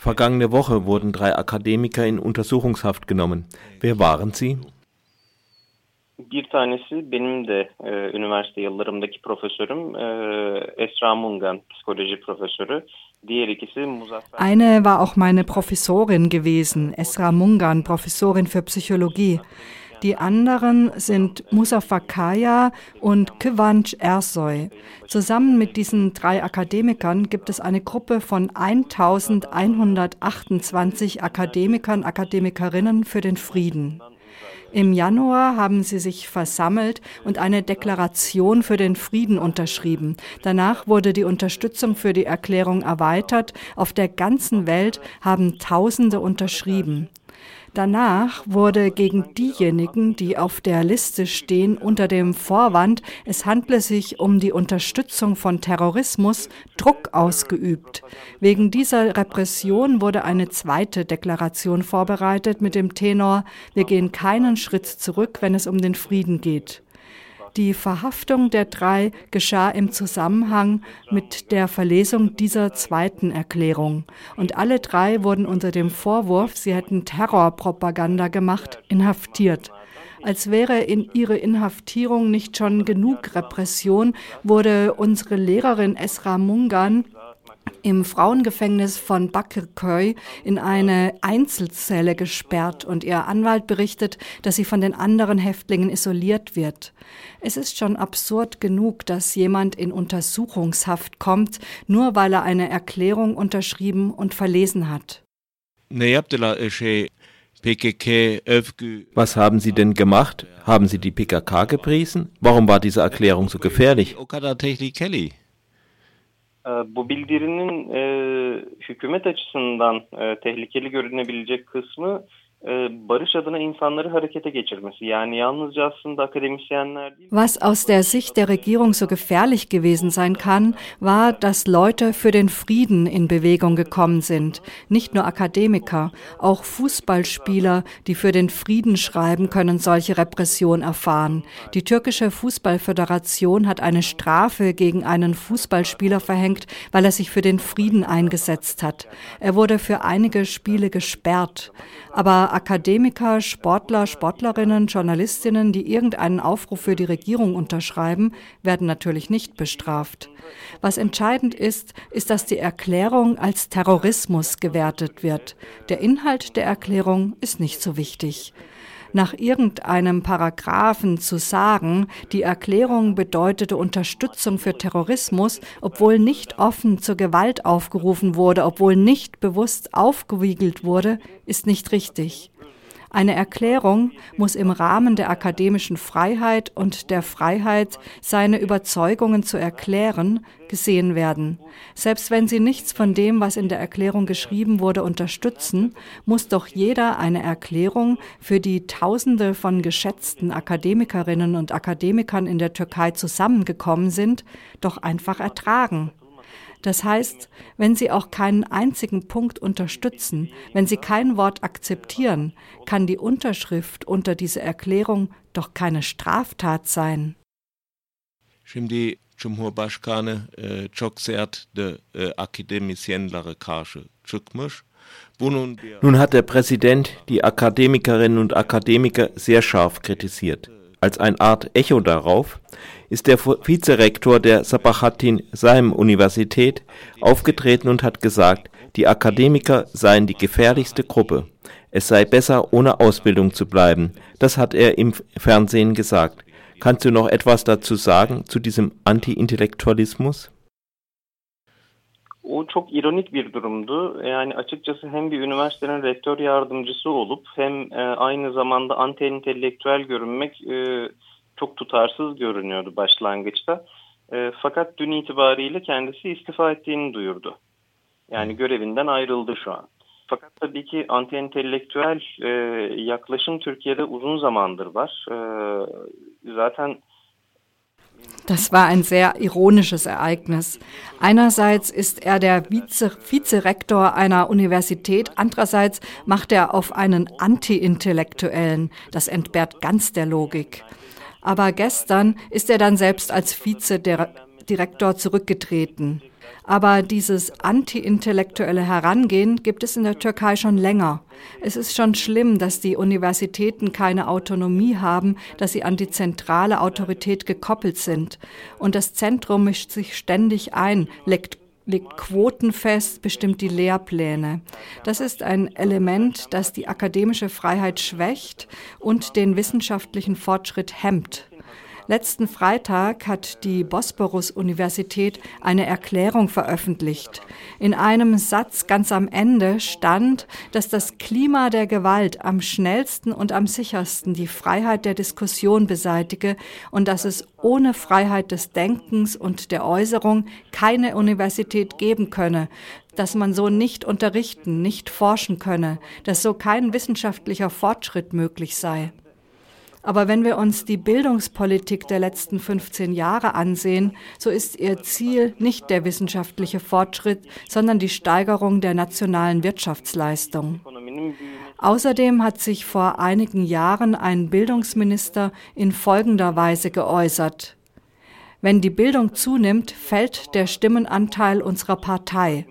Vergangene Woche wurden drei Akademiker in Untersuchungshaft genommen. Wer waren sie? Bir tanesi benim de e, üniversite yıllarımdaki profesörüm e, Esra Mungan, psikoloji profesörü. Diğer ikisi Muzaffer. Eine war auch meine Professorin gewesen, Esra Mungan, Professorin für Psychologie. Die anderen sind Musafa Kaya und Kıvanç Ersoy. Zusammen mit diesen drei Akademikern gibt es eine Gruppe von 1128 Akademikern, Akademikerinnen für den Frieden. Im Januar haben sie sich versammelt und eine Deklaration für den Frieden unterschrieben. Danach wurde die Unterstützung für die Erklärung erweitert. Auf der ganzen Welt haben Tausende unterschrieben. Danach wurde gegen diejenigen, die auf der Liste stehen, unter dem Vorwand, es handle sich um die Unterstützung von Terrorismus, Druck ausgeübt. Wegen dieser Repression wurde eine zweite Deklaration vorbereitet mit dem Tenor, wir gehen keinen Schritt zurück, wenn es um den Frieden geht. Die Verhaftung der drei geschah im Zusammenhang mit der Verlesung dieser zweiten Erklärung. Und alle drei wurden unter dem Vorwurf, sie hätten Terrorpropaganda gemacht, inhaftiert. Als wäre in ihre Inhaftierung nicht schon genug Repression, wurde unsere Lehrerin Esra Mungan im Frauengefängnis von Bakırköy in eine Einzelzelle gesperrt und ihr Anwalt berichtet, dass sie von den anderen Häftlingen isoliert wird. Es ist schon absurd genug, dass jemand in Untersuchungshaft kommt, nur weil er eine Erklärung unterschrieben und verlesen hat. Was haben Sie denn gemacht? Haben Sie die PKK gepriesen? Warum war diese Erklärung so gefährlich? Bu bildirinin e, hükümet açısından e, tehlikeli görünebilecek kısmı değil. Was aus der Sicht der Regierung so gefährlich gewesen sein kann, war, dass Leute für den Frieden in Bewegung gekommen sind. Nicht nur Akademiker, auch Fußballspieler, die für den Frieden schreiben, können solche Repression erfahren. Die türkische Fußballföderation hat eine Strafe gegen einen Fußballspieler verhängt, weil er sich für den Frieden eingesetzt hat. Er wurde für einige Spiele gesperrt. Aber Akademiker, Sportler, Sportlerinnen, Journalistinnen, die irgendeinen Aufruf für die Regierung unterschreiben, werden natürlich nicht bestraft. Was entscheidend ist, ist, dass die Erklärung als Terrorismus gewertet wird. Der Inhalt der Erklärung ist nicht so wichtig nach irgendeinem Paragraphen zu sagen, die Erklärung bedeutete Unterstützung für Terrorismus, obwohl nicht offen zur Gewalt aufgerufen wurde, obwohl nicht bewusst aufgewiegelt wurde, ist nicht richtig. Eine Erklärung muss im Rahmen der akademischen Freiheit und der Freiheit, seine Überzeugungen zu erklären, gesehen werden. Selbst wenn sie nichts von dem, was in der Erklärung geschrieben wurde, unterstützen, muss doch jeder eine Erklärung für die Tausende von geschätzten Akademikerinnen und Akademikern in der Türkei zusammengekommen sind, doch einfach ertragen. Das heißt, wenn Sie auch keinen einzigen Punkt unterstützen, wenn Sie kein Wort akzeptieren, kann die Unterschrift unter diese Erklärung doch keine Straftat sein. Şimdi Cumhurbaşkanı e, çok sert de e, akademisyenlere karşı çıkmış. Nun hat der Präsident die Akademikerinnen und Akademiker sehr scharf kritisiert. Als eine Art Echo darauf ist der Vizerektor der Sabahattin Saim Universität aufgetreten und hat gesagt, die Akademiker seien die gefährlichste Gruppe. Es sei besser, ohne Ausbildung zu bleiben. Das hat er im Fernsehen gesagt. Kannst du noch etwas dazu sagen, zu diesem Anti-Intellektualismus? O çok ironik bir durumdu. Yani açıkçası hem bir üniversitenin rektör yardımcısı olup hem e, aynı zamanda anti entelektüel görünmek e, çok tutarsız görünüyordu başlangıçta. E, fakat dün itibariyle kendisi istifa ettiğini duyurdu. Yani görevinden ayrıldı şu an. Fakat tabii ki anti entelektüel e, yaklaşım Türkiye'de uzun zamandır var. E, zaten Das war ein sehr ironisches Ereignis. Einerseits ist er der Vize Vizerektor einer Universität, andererseits macht er auf einen Anti-Intellektuellen. Das entbehrt ganz der Logik. Aber gestern ist er dann selbst als Vizedirektor zurückgetreten. Aber dieses anti-intellektuelle Herangehen gibt es in der Türkei schon länger. Es ist schon schlimm, dass die Universitäten keine Autonomie haben, dass sie an die zentrale Autorität gekoppelt sind. Und das Zentrum mischt sich ständig ein, legt legt Quoten fest, bestimmt die Lehrpläne. Das ist ein Element, das die akademische Freiheit schwächt und den wissenschaftlichen Fortschritt hemmt. Letzten Freitag hat die Bosporus-Universität eine Erklärung veröffentlicht. In einem Satz ganz am Ende stand, dass das Klima der Gewalt am schnellsten und am sichersten die Freiheit der Diskussion beseitige und dass es ohne Freiheit des Denkens und der Äußerung keine Universität geben könne, dass man so nicht unterrichten, nicht forschen könne, dass so kein wissenschaftlicher Fortschritt möglich sei. Aber wenn wir uns die Bildungspolitik der letzten 15 Jahre ansehen, so ist ihr Ziel nicht der wissenschaftliche Fortschritt, sondern die Steigerung der nationalen Wirtschaftsleistung. Außerdem hat sich vor einigen Jahren ein Bildungsminister in folgender Weise geäußert. Wenn die Bildung zunimmt, fällt der Stimmenanteil unserer Partei.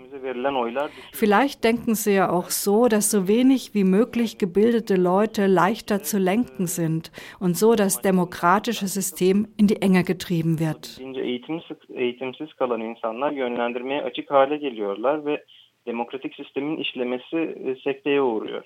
Vielleicht denken Sie ja auch so, dass so wenig wie möglich gebildete Leute leichter zu lenken sind und so das demokratische System in die Enge getrieben wird. demokratik sistemin işlemesi sekteye uğruyor.